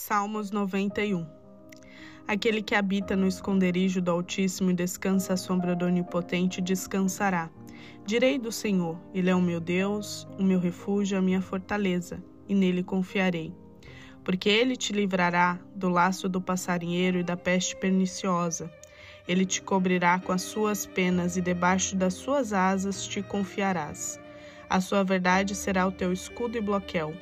Salmos 91 Aquele que habita no esconderijo do Altíssimo e descansa à sombra do Onipotente descansará. Direi do Senhor: Ele é o meu Deus, o meu refúgio, a minha fortaleza, e nele confiarei. Porque ele te livrará do laço do passarinheiro e da peste perniciosa. Ele te cobrirá com as suas penas e debaixo das suas asas te confiarás. A sua verdade será o teu escudo e bloqueio.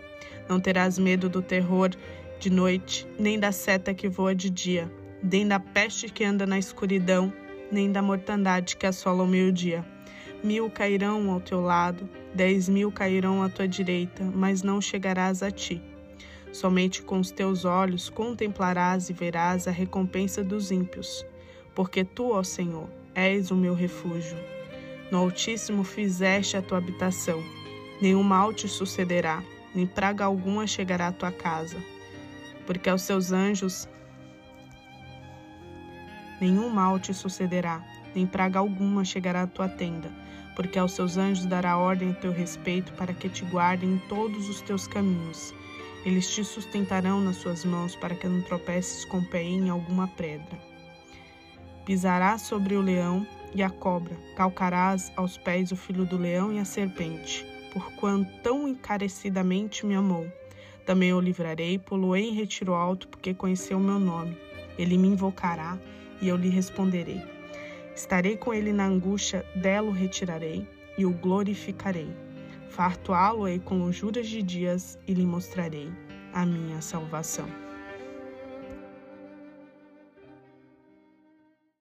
Não terás medo do terror de noite, nem da seta que voa de dia, nem da peste que anda na escuridão, nem da mortandade que assola o meio-dia. Mil cairão ao teu lado, dez mil cairão à tua direita, mas não chegarás a ti. Somente com os teus olhos contemplarás e verás a recompensa dos ímpios, porque tu, ó Senhor, és o meu refúgio. No Altíssimo fizeste a tua habitação, nenhum mal te sucederá, nem praga alguma chegará à tua casa porque aos seus anjos nenhum mal te sucederá, nem praga alguma chegará à tua tenda, porque aos seus anjos dará ordem a teu respeito para que te guardem em todos os teus caminhos. Eles te sustentarão nas suas mãos para que não tropeces com o pé em alguma pedra. Pisarás sobre o leão e a cobra, calcarás aos pés o filho do leão e a serpente, porquanto tão encarecidamente me amou. Também o livrarei, poloei em retiro alto, porque conheceu o meu nome. Ele me invocará e eu lhe responderei. Estarei com ele na angústia, dela o retirarei e o glorificarei. Farto-á-lo-ei com lonjuras de dias e lhe mostrarei a minha salvação.